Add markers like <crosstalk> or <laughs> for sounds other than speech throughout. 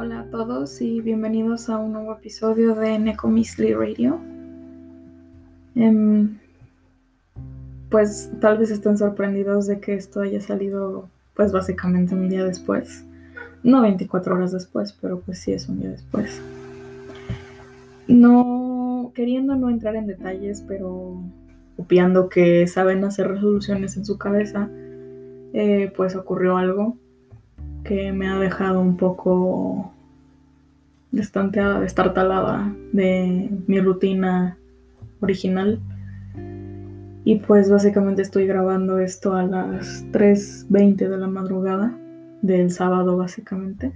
Hola a todos y bienvenidos a un nuevo episodio de Neko Radio. Em, pues tal vez estén sorprendidos de que esto haya salido pues básicamente un día después. No 24 horas después, pero pues sí es un día después. No, queriendo no entrar en detalles, pero copiando que saben hacer resoluciones en su cabeza, eh, pues ocurrió algo que me ha dejado un poco destanteada, destartalada de mi rutina original. Y pues básicamente estoy grabando esto a las 3.20 de la madrugada del sábado básicamente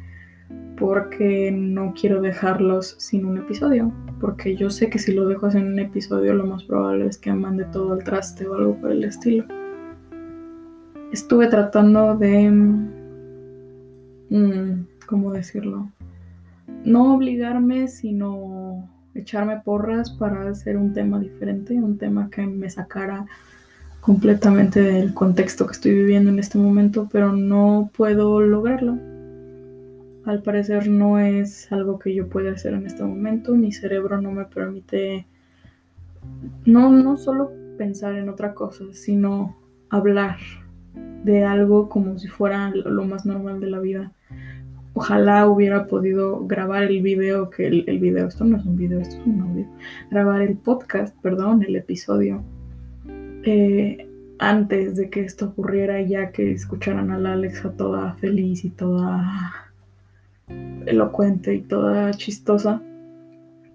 porque no quiero dejarlos sin un episodio, porque yo sé que si lo dejo sin un episodio lo más probable es que mande todo el traste o algo por el estilo. Estuve tratando de Mm, ¿cómo decirlo? No obligarme, sino echarme porras para hacer un tema diferente, un tema que me sacara completamente del contexto que estoy viviendo en este momento, pero no puedo lograrlo. Al parecer no es algo que yo pueda hacer en este momento, mi cerebro no me permite no, no solo pensar en otra cosa, sino hablar de algo como si fuera lo más normal de la vida ojalá hubiera podido grabar el video, que el, video, esto no es un video, esto es un audio, grabar el podcast, perdón, el episodio, eh, antes de que esto ocurriera, ya que escucharan a la Alexa toda feliz y toda elocuente y toda chistosa.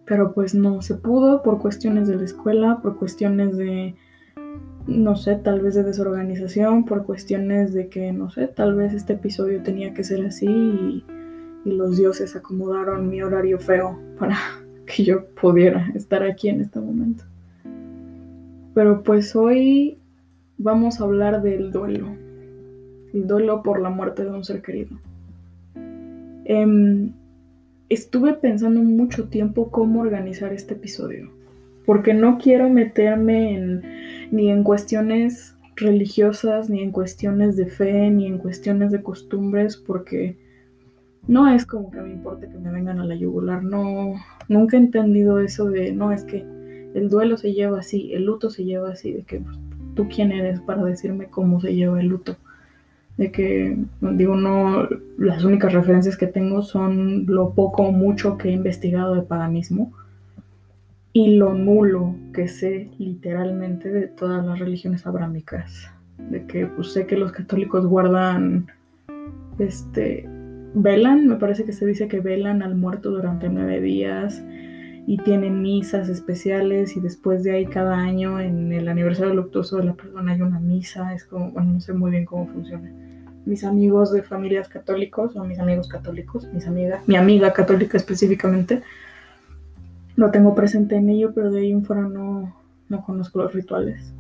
Pero pues no se pudo por cuestiones de la escuela, por cuestiones de no sé, tal vez de desorganización, por cuestiones de que, no sé, tal vez este episodio tenía que ser así y, los dioses acomodaron mi horario feo para <laughs> que yo pudiera estar aquí en este momento. Pero pues hoy vamos a hablar del duelo, el duelo por la muerte de un ser querido. Em, estuve pensando mucho tiempo cómo organizar este episodio, porque no quiero meterme en ni en cuestiones religiosas, ni en cuestiones de fe, ni en cuestiones de costumbres, porque no es como que me importe que me vengan a la yugular, no, nunca he entendido eso de, no, es que el duelo se lleva así, el luto se lleva así, de que pues, tú quién eres para decirme cómo se lleva el luto. De que, digo, no, las únicas referencias que tengo son lo poco o mucho que he investigado de paganismo y lo nulo que sé literalmente de todas las religiones abrámicas. De que pues sé que los católicos guardan, este, velan, me parece que se dice que velan al muerto durante nueve días y tienen misas especiales y después de ahí cada año en el aniversario luctuoso de la persona hay una misa, es como, bueno, no sé muy bien cómo funciona. Mis amigos de familias católicos, o mis amigos católicos, mis amigas, mi amiga católica específicamente, lo tengo presente en ello, pero de ahí en fuera no, no conozco los rituales.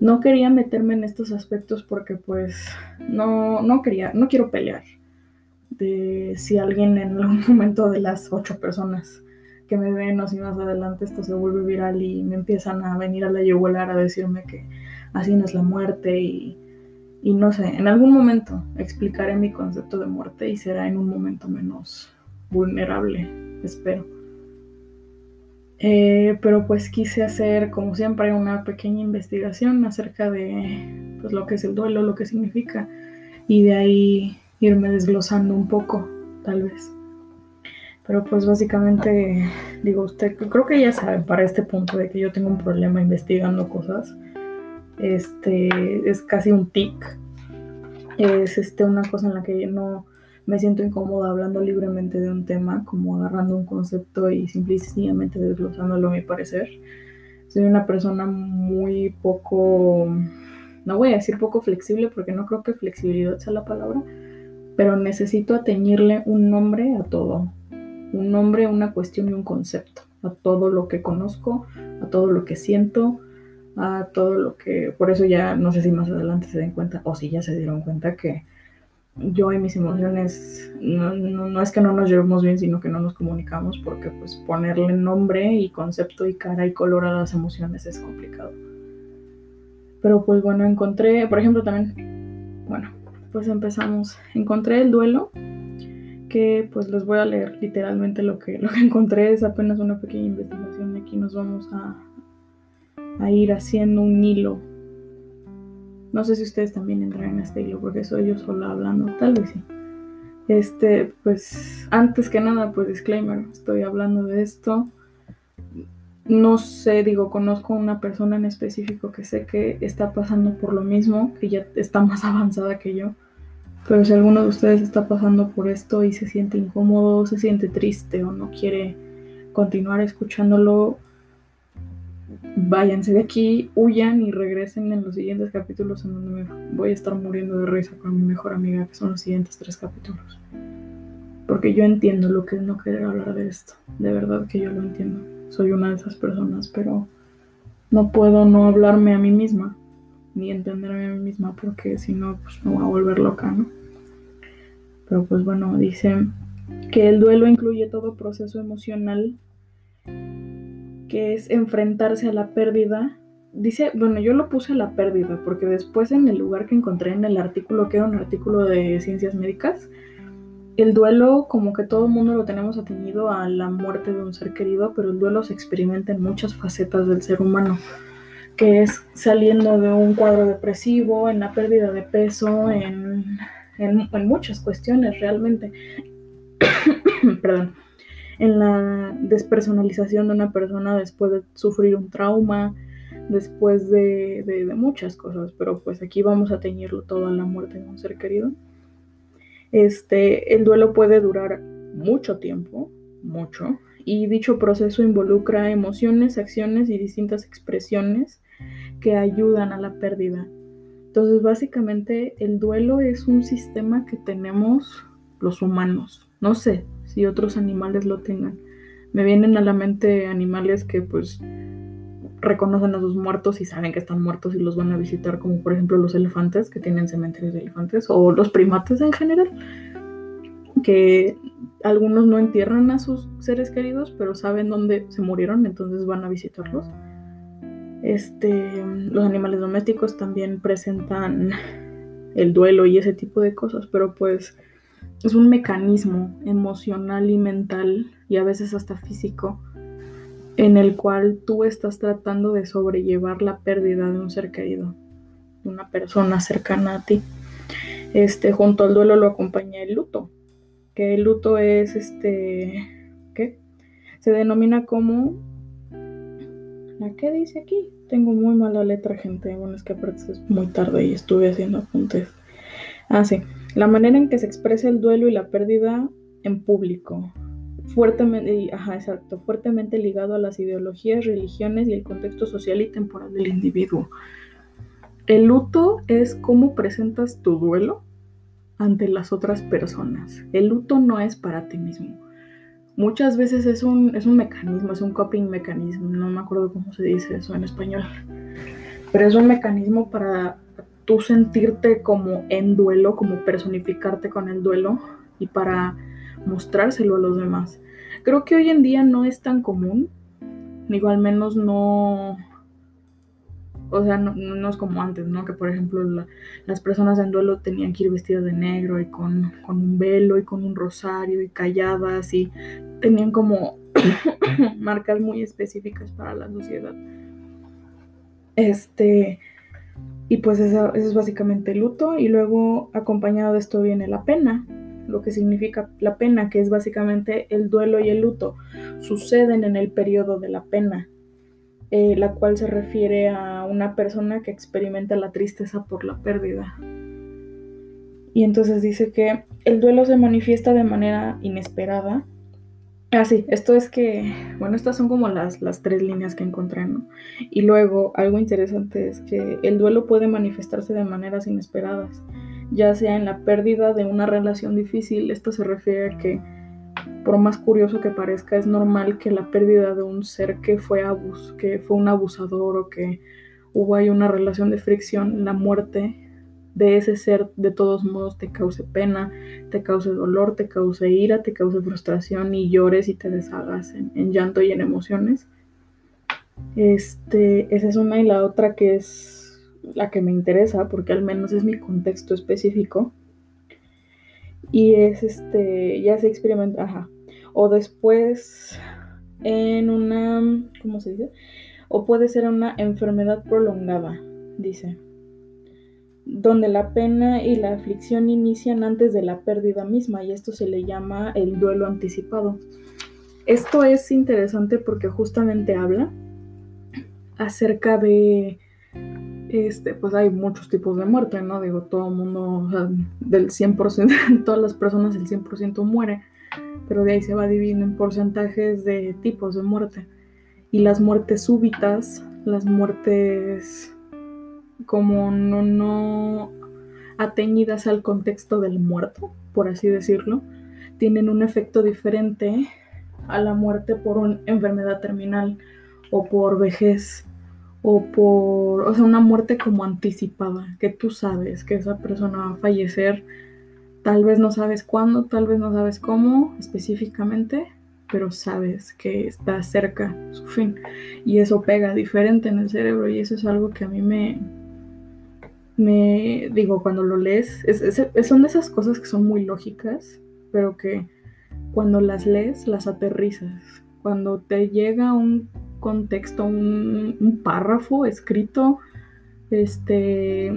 No quería meterme en estos aspectos porque pues no, no quería, no quiero pelear. De si alguien en algún <laughs> momento de las ocho personas que me ven o si más adelante esto se vuelve viral y me empiezan a venir a la yugular a decirme que así no es la muerte y, y no sé, en algún momento explicaré mi concepto de muerte y será en un momento menos vulnerable, espero. Eh, pero pues quise hacer, como siempre, una pequeña investigación acerca de pues, lo que es el duelo, lo que significa, y de ahí irme desglosando un poco, tal vez. Pero pues básicamente, digo, usted creo que ya saben para este punto de que yo tengo un problema investigando cosas. Este es casi un tic. Es este una cosa en la que no, me siento incómoda hablando libremente de un tema, como agarrando un concepto y simplemente desglosándolo a mi parecer. Soy una persona muy poco, no voy a decir poco flexible porque no creo que flexibilidad sea la palabra, pero necesito ateñirle un nombre a todo. Un nombre, una cuestión y un concepto. A todo lo que conozco, a todo lo que siento, a todo lo que... Por eso ya no sé si más adelante se den cuenta, o si ya se dieron cuenta que yo y mis emociones no, es que no nos llevemos bien, sino que no nos comunicamos porque pues ponerle nombre y concepto y cara y color a las emociones es complicado. Pero pues bueno, encontré, por ejemplo también, bueno, pues empezamos, encontré el duelo, que pues les voy a leer literalmente lo que, lo que encontré, es apenas una pequeña investigación, aquí nos vamos a, a ir haciendo un hilo. No sé si ustedes también entran en este hilo, porque soy yo sola hablando, tal vez sí. Este, pues, antes que nada, pues disclaimer, estoy hablando de esto. No sé, digo, conozco a una persona en específico que sé que está pasando por lo mismo, que ya está más <laughs> avanzada que yo. Pero si alguno de ustedes está pasando por esto y se siente incómodo, se siente triste o no quiere continuar escuchándolo, váyanse de aquí, huyan y regresen en los siguientes capítulos en donde voy a estar muriendo de risa con mi mejor amiga, que son los siguientes tres capítulos. Porque yo entiendo lo que es no querer hablar de esto. De verdad que yo lo entiendo. Soy una de esas personas, pero no puedo no hablarme a mí misma ni entenderme a mí misma porque si no, pues me voy a volver loca, ¿no? Pero pues bueno, dice que el duelo incluye todo proceso emocional que es enfrentarse a la pérdida. Dice, bueno, yo lo puse a la pérdida porque después en el lugar que encontré en el artículo, que era un artículo de ciencias médicas, el duelo como que todo el mundo lo tenemos atenido a la muerte de un ser querido, pero el duelo se experimenta en muchas facetas del ser humano que es saliendo de un cuadro depresivo, en la pérdida de peso, en, muchas cuestiones realmente. <coughs> Perdón. En la despersonalización de una persona después de sufrir un trauma, después de, muchas cosas, pero pues aquí vamos a teñirlo todo a la muerte de un ser querido. Este, el duelo puede durar mucho tiempo, mucho, y dicho proceso involucra emociones, acciones y distintas expresiones que ayudan a la pérdida. Entonces, básicamente, el duelo es un sistema que tenemos los humanos. No sé si otros animales lo tengan. Me vienen a la mente animales que pues reconocen a sus muertos y saben que están muertos y los van a visitar, como por ejemplo los elefantes que tienen cementerios de elefantes, o los primates en general, que algunos no entierran a sus seres queridos, pero saben dónde se murieron, entonces van a visitarlos. Este, los animales domésticos también presentan el duelo y ese tipo de cosas, pero pues es un mecanismo emocional y mental y a veces hasta físico en el cual tú estás tratando de sobrellevar la pérdida de un ser querido, de una persona cercana a ti. Este, junto al duelo lo acompaña el luto, que el luto es este, ¿qué? Se denomina como qué dice aquí? Tengo muy mala letra, gente. Bueno, es que aparte es muy tarde y estuve haciendo apuntes. Ah, sí. La manera en que se expresa el duelo y la pérdida en público. Fuertemente, ajá, exacto, fuertemente ligado a las ideologías, religiones y el contexto social y temporal del individuo. El luto es cómo presentas tu duelo ante las otras personas. El luto no es para ti mismo muchas veces es un, es un mecanismo, es un coping mecanismo, no me acuerdo cómo se dice eso en español, pero es un mecanismo para tú sentirte como en duelo, como personificarte con el duelo y para mostrárselo a los demás. Creo que hoy en día no es tan común, digo, al menos no, o sea, no, es como antes, ¿no? Que por ejemplo las personas en duelo tenían que ir vestidas de negro y con, un velo y con un rosario y calladas y tenían como <coughs> marcas muy específicas para la sociedad. Este, y pues eso, es básicamente luto y luego acompañado de esto viene la pena, lo que significa la pena, que es básicamente el duelo y el luto, suceden en el periodo de la pena eh, la cual se refiere a una persona que experimenta la tristeza por la pérdida. Y entonces dice que el duelo se manifiesta de manera inesperada. Ah, sí, esto es que, bueno, estas son como las, las tres líneas que encontré, ¿no? Y luego, algo interesante es que el duelo puede manifestarse de maneras inesperadas, ya sea en la pérdida de una relación difícil, esto se refiere a que por más curioso que parezca, es normal que la pérdida de un ser que fue abus, que fue un abusador o que hubo ahí una relación de fricción, la muerte de ese ser de todos modos te cause pena, te cause dolor, te cause ira, te cause frustración y llores y te deshagas en, llanto y en emociones. Este, esa es una y la otra que es la que me interesa porque al menos es mi contexto específico Y es este, ya se experimenta, ajá. O después en una, ¿cómo se dice? O puede ser una enfermedad prolongada, dice, donde la pena y la aflicción inician antes de la pérdida misma y esto se le llama el duelo anticipado. Esto es interesante porque justamente habla acerca de este, pues hay muchos tipos de muerte, ¿no? Digo, todo el mundo, del 100%, <laughs> todas las personas el 100% muere, pero de ahí se va dividiendo en porcentajes de tipos de muerte. Y las muertes súbitas, las muertes como no, no ateñidas al contexto del muerto, por así decirlo, tienen un efecto diferente a la muerte por una enfermedad terminal o por vejez o por, o sea, una muerte como anticipada, que tú sabes que esa persona va a fallecer, tal vez no sabes cuándo, tal vez no sabes cómo específicamente, pero sabes que está cerca su fin. Y eso pega diferente en el cerebro y eso es algo que a mí me, me digo, cuando lo lees, son de esas cosas que son muy lógicas, pero que cuando las lees las aterrizas. Cuando te llega un contexto, un, párrafo escrito, este,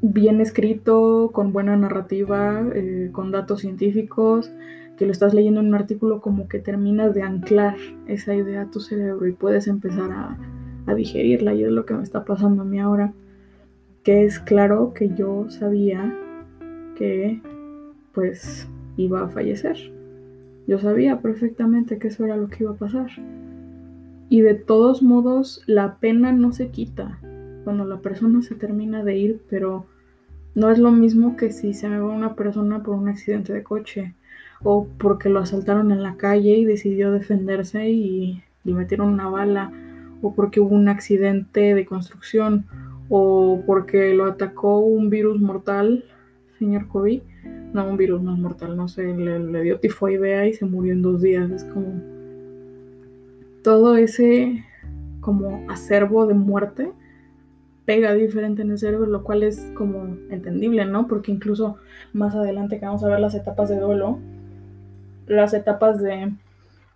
bien escrito, con buena narrativa, eh, con datos científicos, que lo estás leyendo en un artículo, como que terminas de anclar esa idea a tu cerebro y puedes empezar a, a digerirla. Y es lo que me está pasando a mí ahora, que es claro que yo sabía que pues iba a fallecer. Yo sabía perfectamente que eso era lo que iba a pasar. Y de todos modos, la pena no se quita cuando la persona se termina de ir, pero no es lo mismo que si se me va una persona por un accidente de coche o porque lo asaltaron en la calle y decidió defenderse y le metieron una bala o porque hubo un accidente de construcción o porque lo atacó un virus mortal, señor COVID. No, un virus no es mortal, no sé, le, le dio tifoidea y se murió en dos días. Es como todo ese como acervo de muerte pega diferente en el cerebro, lo cual es como entendible, ¿no? Porque incluso más adelante que vamos a ver las etapas de duelo, las etapas de,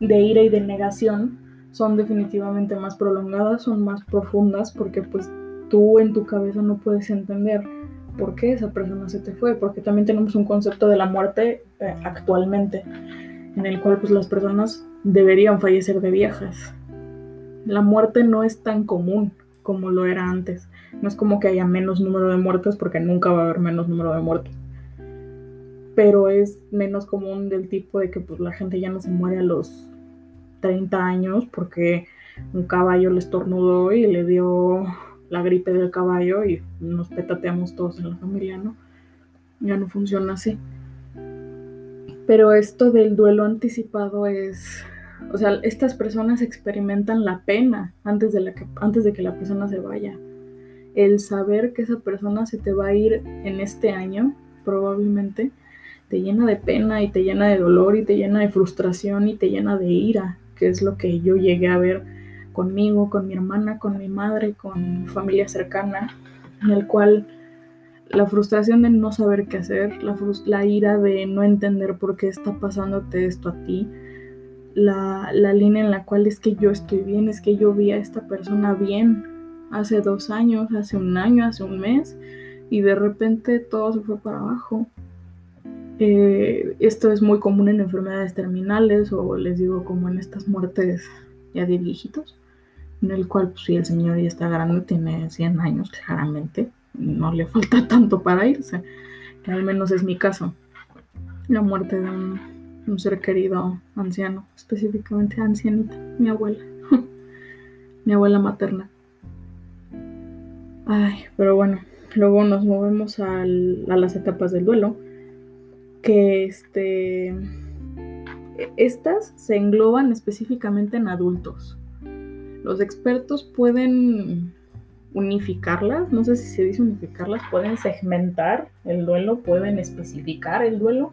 de ira y de negación son definitivamente más prolongadas, son más profundas, porque pues tú en tu cabeza no puedes entender por qué esa persona se te fue, porque también tenemos un concepto de la muerte eh, actualmente, en el cual pues las personas deberían fallecer de viejas. La muerte no es tan común como lo era antes. No es como que haya menos número de muertes porque nunca va a haber menos número de muertes. Pero es menos común del tipo de que pues, la gente ya no se muere a los 30 años porque un caballo le estornudó y le dio la gripe del caballo y nos petateamos todos en la familia, ¿no? Ya no funciona así. Pero esto del duelo anticipado es o sea, estas personas experimentan la pena antes de, la que, antes de que la persona se vaya. El saber que esa persona se te va a ir en este año, probablemente, te llena de pena y te llena de dolor y te llena de frustración y te llena de ira, que es lo que yo llegué a ver conmigo, con mi hermana, con mi madre, con mi familia cercana, en el cual la frustración de no saber qué hacer, la, la ira de no entender por qué está pasándote esto a ti, la, línea en la cual es que yo estoy bien, es que yo vi a esta persona bien hace dos años, hace un año, hace un mes, y de repente todo se fue para abajo. Eh, esto es muy común en enfermedades terminales o les digo como en estas muertes ya de viejitos, en el cual pues si el señor ya está grande, tiene 100 años claramente, no le falta <laughs> tanto para irse, que al menos es mi caso. La muerte de un un ser querido anciano, específicamente ancianita, mi abuela, <laughs> mi abuela materna. Ay, pero bueno, luego nos movemos a las etapas del duelo, que este, estas se engloban específicamente en adultos. Los expertos pueden unificarlas, no sé si se dice unificarlas, pueden segmentar el duelo, pueden especificar el duelo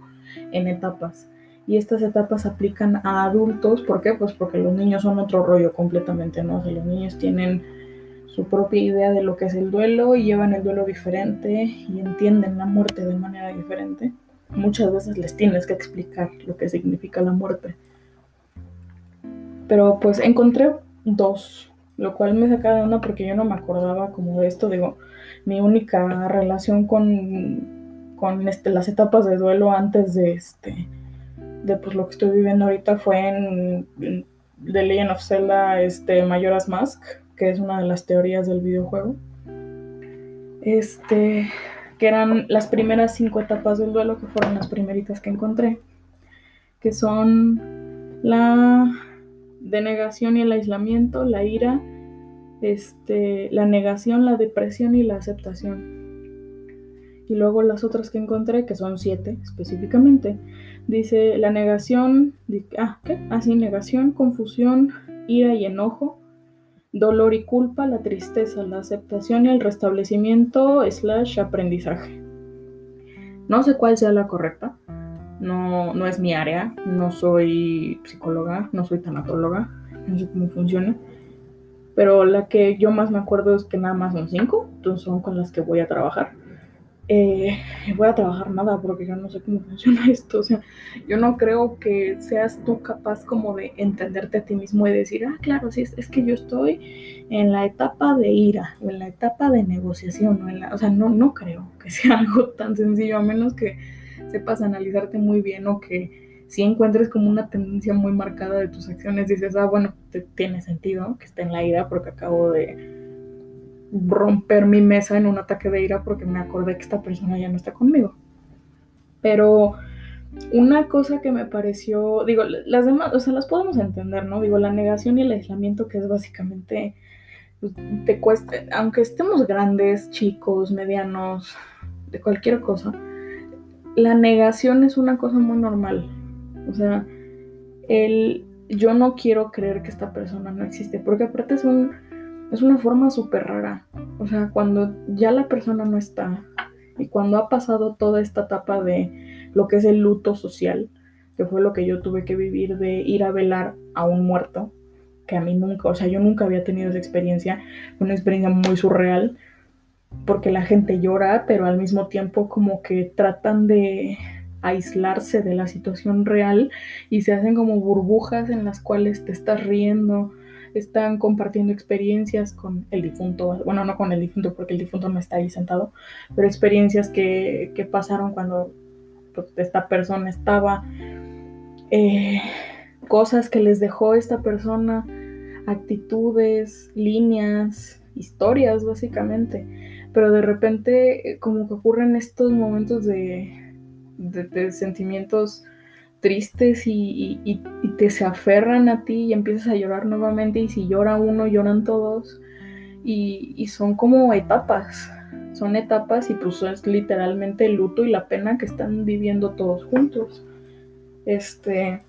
en etapas y estas etapas aplican a adultos. ¿Por qué? Pues porque los niños son otro rollo completamente, ¿no? O los niños tienen su propia idea de lo que es el duelo y llevan el duelo diferente y entienden la muerte de manera diferente. muchas veces les tienes que explicar lo que significa la muerte. Pero pues encontré dos, lo cual me saca de onda porque yo no me acordaba como de esto, digo, mi única relación con, con este, las etapas de duelo antes de este de pues lo que estoy viviendo ahorita fue en, The Legend of Zelda este, Majora's Mask, que es una de las teorías del videojuego. Este, que eran las primeras cinco etapas del duelo, que fueron las primeritas que encontré, que son la denegación y el aislamiento, la ira, este, la negación, la depresión y la aceptación. Y luego las otras que encontré, que son siete específicamente, dice la negación, ah, ¿qué? Así, ah, negación, confusión, ira y enojo, dolor y culpa, la tristeza, la aceptación y el restablecimiento slash aprendizaje. No sé cuál sea la correcta, no, no es mi área, no soy psicóloga, no soy tanatóloga, no sé cómo funciona, pero la que yo más me acuerdo es que nada más son cinco, entonces son con las que voy a trabajar eh, voy a trabajar nada porque yo no sé cómo funciona <laughs> esto. O sea, yo no creo que seas tú capaz como de entenderte a ti mismo y decir, ah, claro, sí, es, que yo estoy en la etapa de ira o en la etapa de negociación. O, en la, o sea, no, no creo que sea <laughs> algo tan sencillo, a menos que sepas analizarte muy bien o que si encuentres como una tendencia muy marcada de tus acciones, dices, ah, bueno, te, tiene sentido que esté en la ira porque acabo de romper mi mesa en un ataque de ira porque me acordé que esta persona ya no está conmigo. Pero una cosa que me pareció, digo, las demás, o sea, las podemos entender, ¿no? Digo, la negación y el aislamiento que es básicamente, pues, te cuesta, aunque estemos grandes, chicos, medianos, de cualquier cosa, la negación es una cosa muy normal. O sea, el yo no quiero creer que esta persona no existe, porque aparte es un es una forma súper rara. O sea, cuando ya la persona no está y cuando ha pasado toda esta etapa de lo que es el luto social, que fue lo que yo tuve que vivir de ir a velar a un muerto, que a mí nunca, o sea, yo nunca había tenido esa experiencia, una experiencia muy surreal, porque la gente llora, pero al mismo tiempo como que tratan de aislarse de la situación real y se hacen como burbujas en las cuales te estás riendo, están compartiendo experiencias con el difunto, bueno, no con el difunto porque el difunto no está ahí sentado, pero experiencias que, pasaron cuando pues, esta persona estaba, eh, cosas que les dejó esta persona, actitudes, líneas, historias básicamente, pero de repente eh, como que ocurren estos momentos de, de sentimientos tristes y, te se aferran a ti y empiezas a llorar nuevamente y si llora uno, lloran todos y, son como etapas, son etapas y pues es literalmente el luto y la pena que están viviendo todos juntos. Este,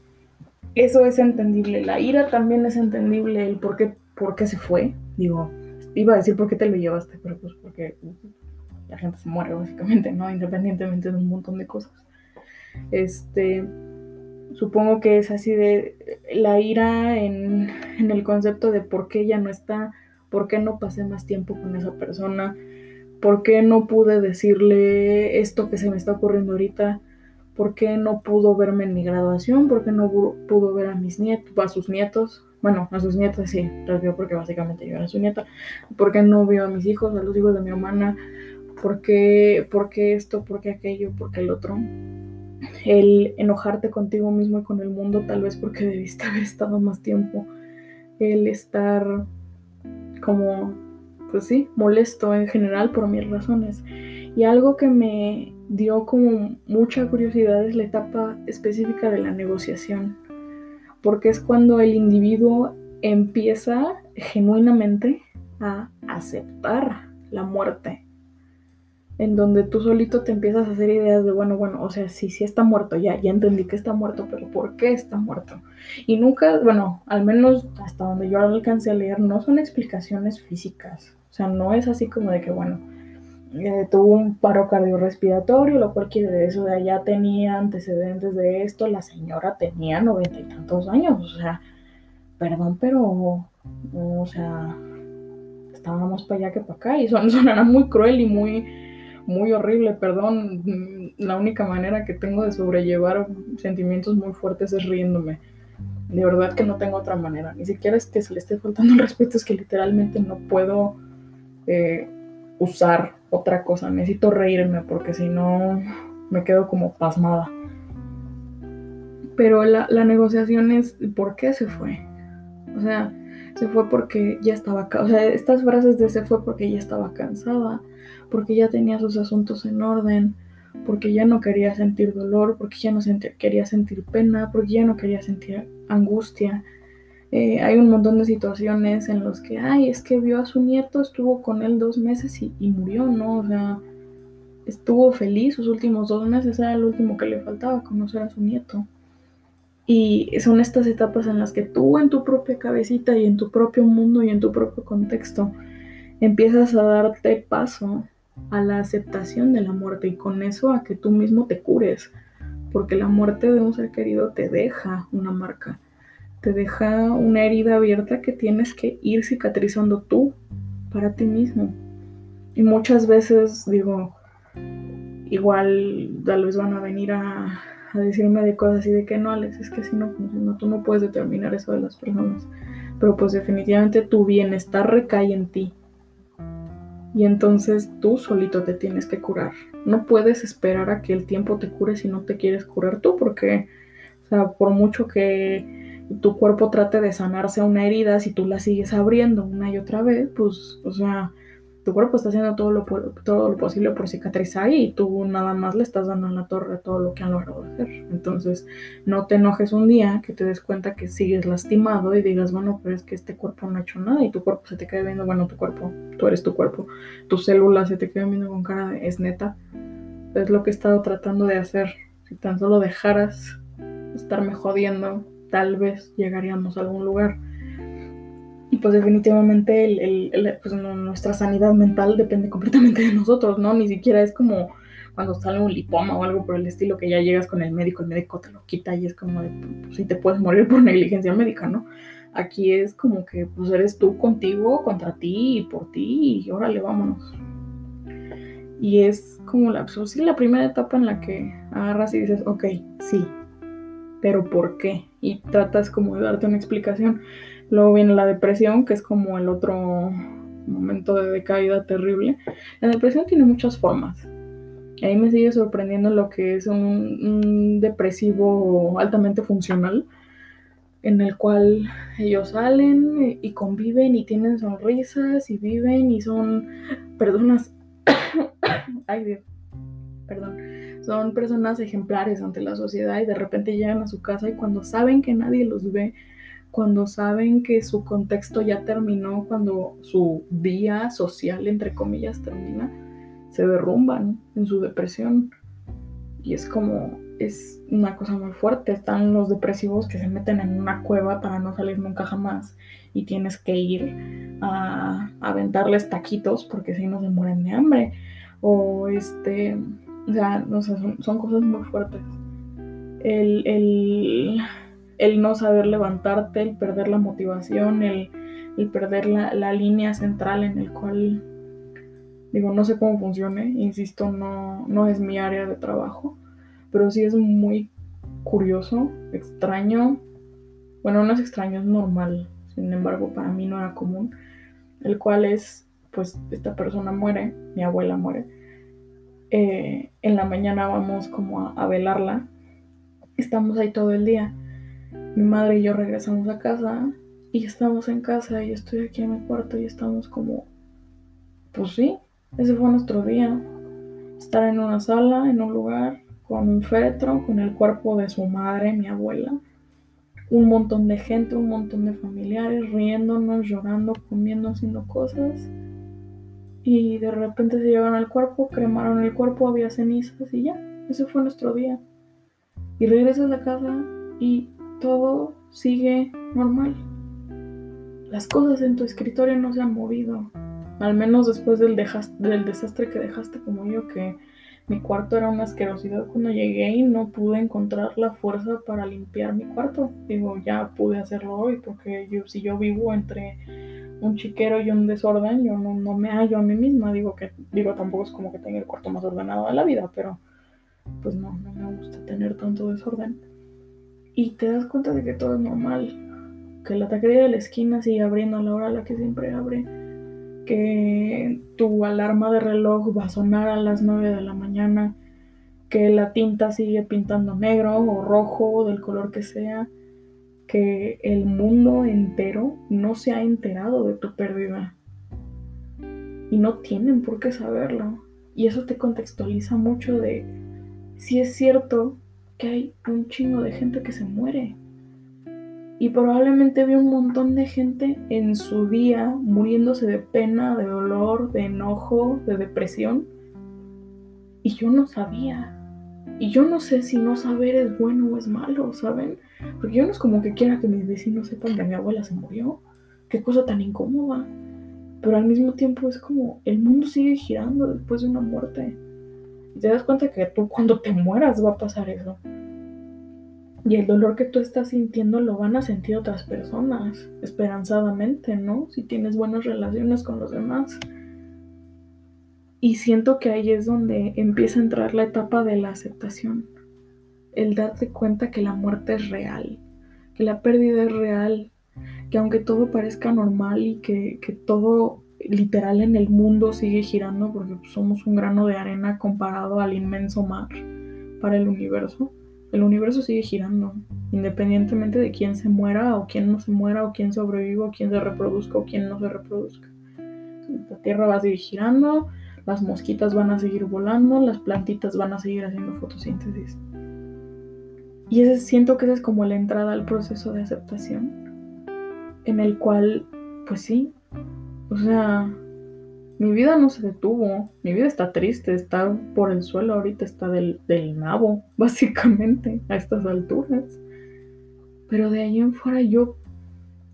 eso es entendible, la ira también es entendible, el por qué, por qué se fue, digo, iba a decir por qué te lo llevaste, pero pues porque la gente se muere básicamente, ¿no? Independientemente de un montón de cosas. Este, supongo que es así de la ira en, el concepto de por qué ella no está, por qué no pasé más tiempo con esa persona, por qué no pude decirle esto que se me está ocurriendo ahorita, por qué no pudo verme en mi graduación, por qué no pudo ver a mis nietos, a sus nietos, bueno, a sus nietos sí, los vio porque básicamente yo era su nieta, por qué no vio a mis hijos, a los hijos de mi hermana, por qué, por qué esto, por qué aquello, por qué el otro el enojarte contigo mismo y con el mundo, tal vez porque debiste haber estado más tiempo, el estar como, pues sí, molesto en general por mil razones. Y algo que me dio como mucha curiosidad es la etapa específica de la negociación, porque es cuando el individuo empieza genuinamente a aceptar la muerte en donde tú solito te empiezas a hacer ideas de, bueno, bueno, o sea, sí, sí está muerto, ya, ya entendí que está muerto, pero ¿por qué está muerto? Y nunca, bueno, al menos hasta donde yo alcancé a leer, no son explicaciones físicas, o sea, no es así como de que, bueno, eh, tuvo un paro cardiorrespiratorio, lo cual quiere decir eso de ya tenía antecedentes de esto, la señora tenía noventa y tantos años, o sea, perdón, pero, o sea, estábamos para allá que para acá, y son, <laughs> sonará muy cruel y muy muy horrible, perdón. La única manera que tengo de sobrellevar sentimientos muy fuertes es riéndome. De verdad que no tengo otra manera. Ni siquiera es que se le esté faltando el respeto, es que literalmente no puedo eh, usar otra cosa. Necesito reírme porque si no me quedo como pasmada. Pero la, la negociación es por qué se fue. O sea, se fue porque ya estaba, o sea, estas frases de se fue porque ya estaba cansada, porque ya tenía sus asuntos en orden, porque ya no quería sentir dolor, porque ya no quería sentir pena, porque ya no quería sentir angustia. Eh, hay un montón de situaciones en los que, ay, es que vio a su nieto, estuvo con él dos meses y, y murió, ¿no? O sea, estuvo feliz sus últimos dos meses, era el último que le faltaba, conocer a su nieto. Y son estas etapas en las que tú en tu propia cabecita y en tu propio mundo y en tu propio contexto empiezas a darte paso a la aceptación de la muerte y con eso a que tú mismo te cures, porque la muerte de un ser querido te deja una marca, te deja una herida abierta que tienes que ir cicatrizando tú para ti mismo. Y muchas veces digo, igual tal vez van a venir a a decirme de cosas así de que no, Alex, es que así no funciona, tú no puedes determinar eso de las personas. Pero pues definitivamente tu bienestar recae en ti. Y entonces tú solito te tienes que curar. No puedes esperar a que el tiempo te cure si no te quieres curar tú, porque, o sea, por mucho que tu cuerpo trate de sanarse una herida, si tú la sigues abriendo una y otra vez, pues, o sea, tu cuerpo está haciendo todo lo, todo lo posible por cicatrizar y tú nada más le estás dando en la torre todo lo que han logrado hacer. Entonces, no te enojes un día que te des cuenta que sigues lastimado y digas, bueno, pero es que este cuerpo no ha hecho nada y tu cuerpo se te queda viendo, bueno, tu cuerpo, tú eres tu cuerpo, tus células se te quedan viendo con cara de, es neta. Es lo que he estado tratando de hacer. Si tan solo dejaras estarme jodiendo, tal vez llegaríamos a algún lugar y pues definitivamente el, pues, nuestra sanidad mental depende completamente de nosotros, ¿no? Ni siquiera es como cuando sale un lipoma o algo por el estilo que ya llegas con el médico, el médico te lo quita y es como de, pues, si te puedes morir por <laughs> negligencia médica, ¿no? Aquí es como que pues eres tú contigo, contra ti por ti y órale, vámonos. Y es como la, pues, sí, la primera etapa en la que agarras y dices, ok, sí, pero ¿por qué? Y tratas como de darte una explicación. Luego viene la depresión, que es como el otro momento de decaída terrible. La depresión tiene muchas formas. Ahí me sigue sorprendiendo lo que es un, depresivo altamente funcional, en el cual ellos salen y conviven y tienen sonrisas y viven y son. <coughs> Ay Dios, perdón. Son personas ejemplares ante la sociedad y de repente llegan a su casa y cuando saben que nadie los ve, cuando saben que su contexto ya terminó, cuando su día social, entre comillas, termina, se derrumban en su depresión. Y es como, es una cosa muy fuerte. Están los depresivos que se meten en una cueva para no salir nunca jamás y tienes que ir a, aventarles taquitos porque si no se mueren de hambre. O este, o sea, no sé, son, cosas muy fuertes. el, el no saber levantarte, el perder la motivación, el, perder la, línea central en el cual, digo, no sé cómo funcione, insisto, no, no es mi área de trabajo, pero sí es muy curioso, extraño, bueno, no es extraño, es normal, sin embargo, para mí no era común, el cual es, pues, esta persona muere, mi abuela muere, eh, en la mañana vamos como a velarla, estamos ahí todo el día mi madre y yo regresamos a casa y estamos en casa y estoy aquí en mi cuarto y estamos como, pues sí, ese fue nuestro día. Estar en una sala, en un lugar, con un féretro, con el cuerpo de su madre, mi abuela. Un montón de gente, un montón de familiares, riéndonos, llorando, comiendo, haciendo cosas. Y de repente se llevaron al cuerpo, cremaron el cuerpo, había cenizas y ya, ese fue nuestro día. Y regresas a casa y todo sigue normal. Las cosas en tu escritorio no se han movido. Al menos después del, del desastre que dejaste como yo, que mi cuarto era una asquerosidad cuando llegué y no pude encontrar la fuerza para limpiar mi cuarto. Digo, ya pude hacerlo hoy porque yo, si yo vivo entre un chiquero y un desorden, yo no, no me hallo a mí misma. Digo que, digo, tampoco es como que tenga el cuarto más ordenado de la vida, pero pues no, no me gusta tener tanto desorden. Y te das cuenta de que todo es normal. Que la taquería de la esquina sigue abriendo a la hora a la que siempre abre. Que tu alarma de reloj va a sonar a las 9 de la mañana. Que la tinta sigue pintando negro o rojo, del color que sea que el mundo entero no se ha enterado de tu pérdida. Y no tienen por qué saberlo. Y eso te contextualiza mucho de si es cierto que hay un chingo de gente que se muere. Y probablemente vi un montón de gente en su día muriéndose de pena, de dolor, de enojo, de depresión. Y yo no sabía. Y yo no sé si no saber es bueno o es malo, ¿saben? Porque yo no es como que quiera que mis vecinos sepan que mi abuela se murió. Qué cosa tan incómoda. Pero al mismo tiempo es como el mundo sigue girando después de una muerte. Y te das cuenta que tú cuando te mueras va a pasar eso. Y el dolor que tú estás sintiendo lo van a sentir otras personas, esperanzadamente, ¿no? Si tienes buenas relaciones con los demás. Y siento que ahí es donde empieza a entrar la etapa de la aceptación. El darte cuenta que la muerte es real, que la pérdida es real, que aunque todo parezca normal y que, todo literal en el mundo sigue girando porque somos un grano de arena comparado al inmenso mar para el universo, el universo sigue girando, independientemente de quién se muera o quién no se muera o quién sobreviva o quién se reproduzca o quién no se reproduzca. La Tierra va a seguir girando, las mosquitas van a seguir volando, las plantitas van a seguir haciendo fotosíntesis. Y ese, siento que esa es como la entrada al proceso de aceptación, en el cual, pues sí, o sea, mi vida no se detuvo, mi vida está triste, está por el suelo ahorita, está del, del nabo, <laughs> básicamente, a estas alturas. Pero de ahí en fuera yo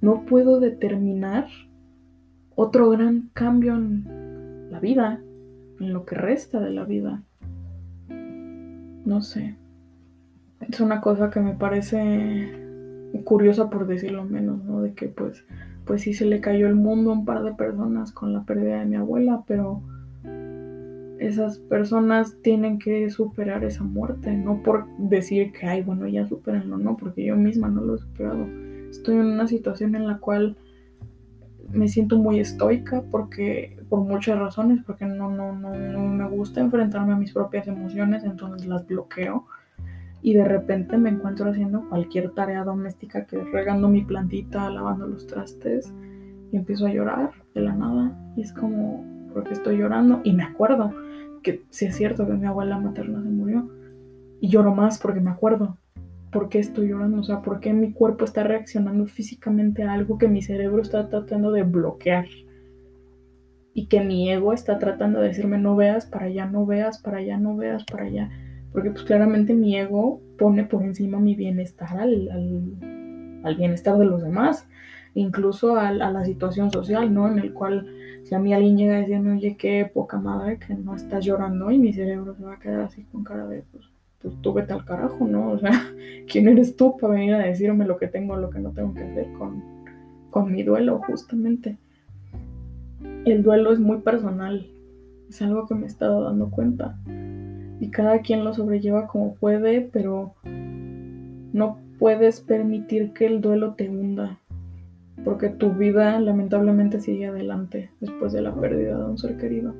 no puedo determinar otro gran cambio en la vida en lo que resta de la vida. No sé. Es una cosa que me parece curiosa por decirlo menos, ¿no? De que pues, pues sí se le cayó el mundo a un par de personas con la pérdida de mi abuela, pero esas personas tienen que superar esa muerte, no por decir que, ay, bueno, ya superenlo, no, porque yo misma no lo he superado. Estoy en una situación en la cual me siento muy estoica porque por muchas razones, porque no, no, no, no me gusta enfrentarme a mis propias emociones, entonces las bloqueo y de repente me encuentro haciendo cualquier tarea doméstica que regando mi plantita, lavando los trastes y empiezo a llorar de la nada y es como porque estoy llorando y me acuerdo que si es cierto que mi abuela materna se murió y lloro más porque me acuerdo por qué estoy llorando, o sea, por qué mi cuerpo está reaccionando físicamente a algo que mi cerebro está tratando de bloquear y que mi ego está tratando de decirme no veas para allá, no veas para allá, no veas para allá, porque pues claramente mi ego pone por encima mi bienestar al, al, bienestar de los demás, incluso a, la situación social, ¿no? En el cual si a mí alguien llega a decirme, oye, qué poca madre que no estás llorando y mi cerebro se va a quedar así con cara de, pues, pues tú vete al carajo, ¿no? O sea, <laughs> ¿quién eres tú para venir a decirme lo que tengo o lo que no tengo que hacer con, con mi duelo, justamente? El duelo es muy personal, es algo que me he estado dando cuenta. Y cada quien lo sobrelleva como puede, pero no puedes permitir que el duelo te hunda, porque tu vida lamentablemente sigue adelante después de la pérdida de un ser querido.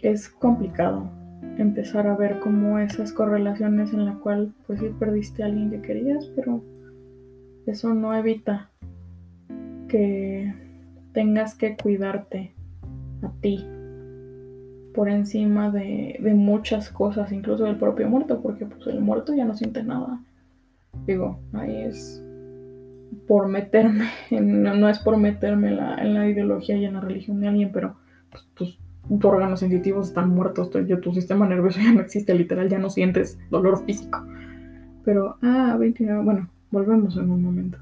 Es complicado, empezar a ver como esas correlaciones en la cual pues sí perdiste a alguien que querías, pero eso no evita que tengas que cuidarte a ti por encima de, muchas cosas, incluso del propio muerto, porque pues el muerto ya no siente nada. Digo, ahí es por meterme, <laughs> no, es por meterme en la, ideología y en la religión de alguien, pero pues, tus órganos sensitivos están muertos, tu, tu sistema nervioso ya no existe, literal, ya no sientes dolor físico. Pero, ah, 29, bueno, volvemos en un momento.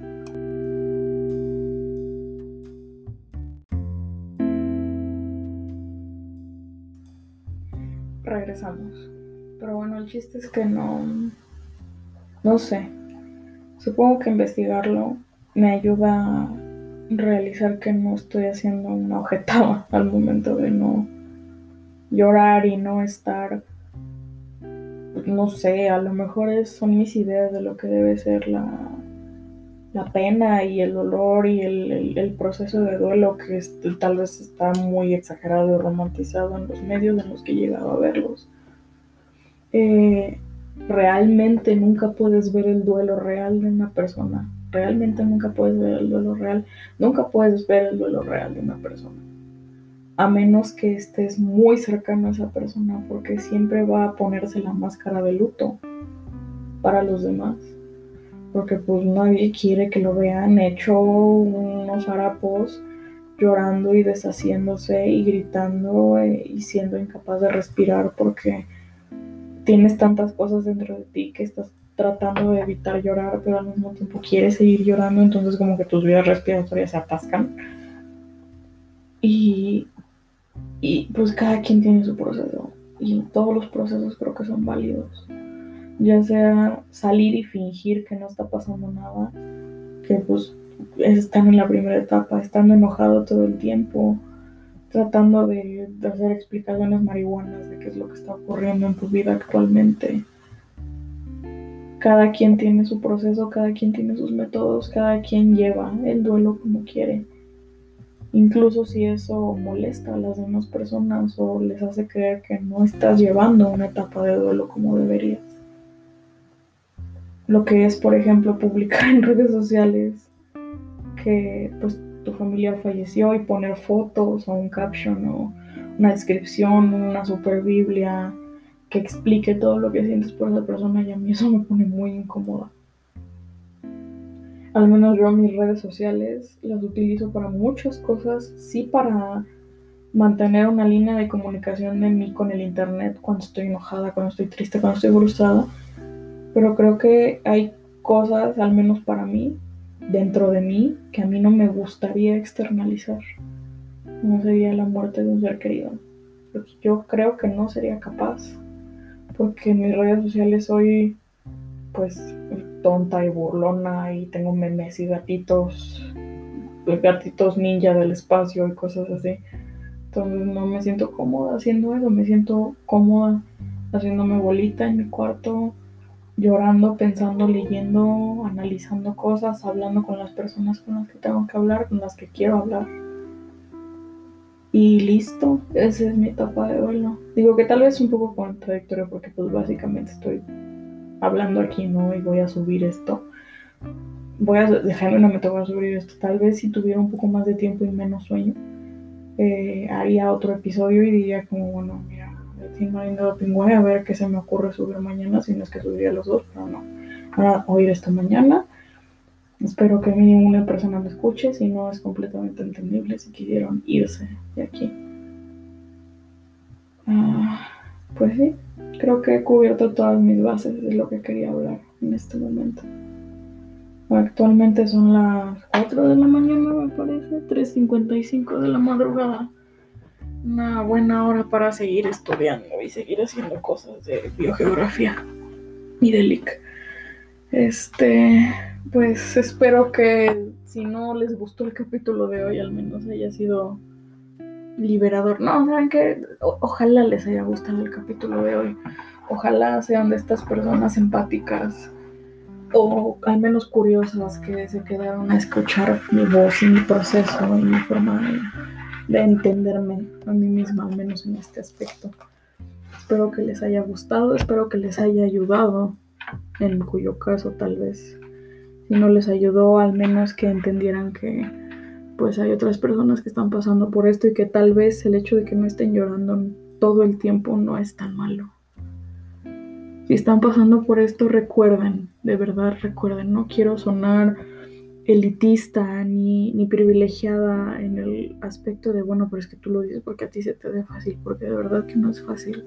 Regresamos. Pero bueno, el chiste es que no, no sé. Supongo que investigarlo me ayuda realizar que no estoy haciendo una objetada <laughs> al momento de no llorar y no estar, no sé, a lo mejor son mis ideas de lo que debe ser la, la pena y el dolor y el, proceso de duelo que tal vez está muy exagerado y romantizado en los medios en los que he llegado a verlos. Eh, realmente nunca puedes ver el duelo real de una persona. Realmente nunca puedes ver el duelo real. Nunca puedes ver el duelo real de una persona. A menos que estés muy cercano a esa persona porque siempre va a ponerse la máscara de luto para los demás porque pues nadie quiere que lo vean. Hecho unos harapos llorando y deshaciéndose y gritando eh, y siendo incapaz de respirar porque tienes tantas cosas dentro de ti que estás tratando de evitar llorar pero al mismo tiempo quieres seguir llorando. Entonces como que tus vías respiratorias se atascan. Y, y pues cada quien tiene su proceso. Y todos los procesos creo que son válidos ya sea salir y fingir que no está pasando nada, que pues están en la primera etapa, estando enojado todo el tiempo, tratando de, hacer explicaciones marihuanas de qué es lo que está ocurriendo en tu vida actualmente. Cada quien tiene su proceso, cada quien tiene sus métodos, cada quien lleva el duelo como quiere. Incluso si eso molesta a las demás personas o les hace creer que no estás llevando una etapa de duelo como deberías lo que es, por ejemplo, publicar <laughs> en redes sociales que pues tu familia falleció y poner fotos o un caption o una descripción, una super Biblia que explique todo lo que sientes por esa persona y a mí eso me pone muy incómoda. Al menos yo mis redes sociales las utilizo para muchas cosas, sí para mantener una línea de comunicación de mí con el internet cuando estoy enojada, cuando estoy triste, cuando estoy frustrada, pero creo que hay cosas, al menos para mí, dentro de mí, que a mí no me gustaría externalizar. No sería la muerte de un ser querido. Yo creo que no sería capaz. Porque en mis redes sociales soy, pues, tonta y burlona y tengo memes y gatitos, gatitos ninja del espacio y cosas así. Entonces no me siento cómoda haciendo eso, me siento cómoda haciéndome bolita en mi cuarto, llorando, pensando, leyendo, analizando cosas, hablando con las personas con las que tengo que hablar, con las que quiero hablar. Y listo, esa es mi etapa de duelo. Digo que tal vez un poco contradictorio porque pues básicamente estoy hablando aquí, ¿no? Y voy a subir esto. Voy a dejarme una meta, voy a subir esto. Tal vez si tuviera un poco más de tiempo y menos sueño, eh, haría otro episodio y diría como, bueno, mira, a ver qué se me ocurre subir mañana, si no es que subiría los dos, pero no. a oír esta mañana. Espero que mínimo una persona me escuche, si no es completamente entendible si quisieron irse de aquí. Ah, pues sí, creo que he cubierto todas mis bases de lo que quería hablar en este momento. Actualmente son las 4 de la mañana, me parece, 3.55 de la madrugada una buena hora para seguir estudiando y seguir haciendo cosas de biogeografía y de LIC. Este, pues espero que si no les gustó el capítulo de hoy, al menos haya sido liberador. No, saben que ojalá les haya gustado el capítulo de hoy. Ojalá sean de estas personas empáticas o al menos curiosas que se quedaron a escuchar mi voz y mi proceso y mi forma de de entenderme a mí misma, al menos en este aspecto. Espero que les haya gustado, espero que les haya ayudado, en cuyo caso tal vez, si no les ayudó, al menos que entendieran que pues hay otras personas que están pasando por esto y que tal vez el hecho de que no estén llorando todo el tiempo no es tan malo. Si están pasando por esto, recuerden, de verdad recuerden, no quiero sonar elitista ni, ni, privilegiada en el aspecto de, bueno, pero es que tú lo dices porque a ti se te hace fácil, porque de verdad que no es fácil.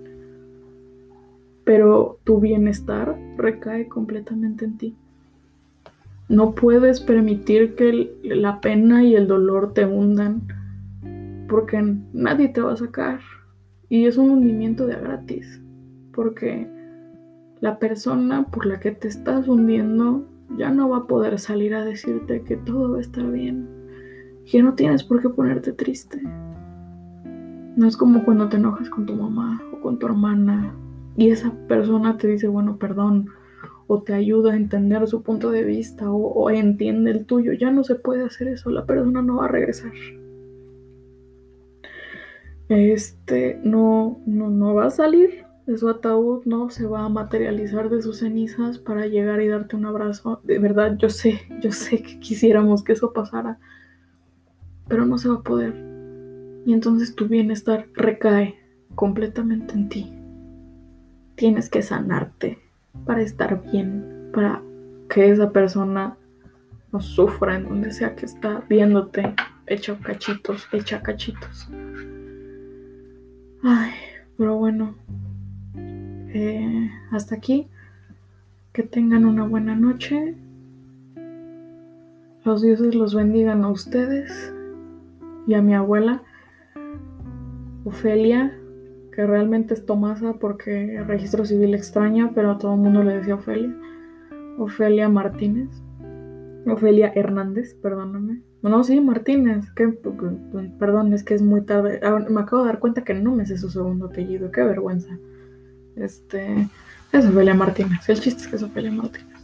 Pero tu bienestar recae completamente en ti. No puedes permitir que la pena y el dolor te hundan porque nadie te va a sacar. Y es un hundimiento de a gratis. Porque la persona por la que te estás hundiendo ya no va a poder salir a decirte que todo va a estar bien. que no tienes por qué ponerte triste. No es como cuando te enojas con tu mamá o con tu hermana y esa persona te dice, bueno, perdón, o te ayuda a entender su punto de vista o, entiende el tuyo. Ya no se puede hacer eso, la persona no va a regresar. Este no, no, no va a salir de su ataúd, no se va a materializar de sus cenizas para llegar y darte un abrazo. De verdad, yo sé, yo sé que quisiéramos que eso pasara, pero no se va a poder. Y entonces tu bienestar recae completamente en ti. Tienes que sanarte para estar bien, para que esa persona no sufra en donde sea que está viéndote hecha cachitos, hecha cachitos. Ay, pero bueno, eh, hasta aquí. Que tengan una buena noche. Los dioses los bendigan a ustedes y a mi abuela, Ofelia, que realmente es Tomasa porque el registro civil extraña, pero a todo el mundo le decía Ofelia. Ofelia Martínez. Ofelia Hernández, perdóname. No, sí, Martínez. Que, perdón, es que es muy tarde. Ah, me acabo de dar cuenta que no me sé su segundo apellido. Qué vergüenza. Este. Es Ofelia Martínez. El chiste es que es Ofelia Martínez.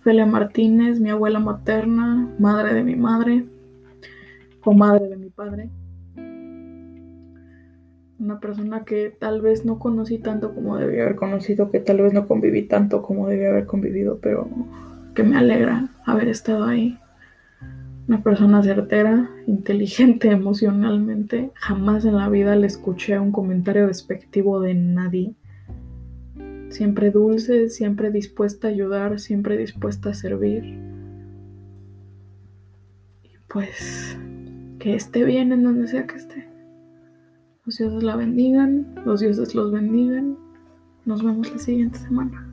Ofelia Martínez, mi abuela materna, madre de mi madre, comadre de mi padre una persona que tal vez no conocí tanto como debía haber conocido, que tal vez no conviví tanto como debía haber convivido, pero que me alegra haber estado ahí. Una persona certera, inteligente <laughs> emocionalmente. Jamás en la vida le escuché un comentario despectivo de nadie. Siempre dulce, siempre dispuesta a ayudar, siempre dispuesta a servir. Y pues que esté bien en donde sea que esté. Los dioses la bendigan, los dioses los bendigan. Nos vemos la siguiente semana.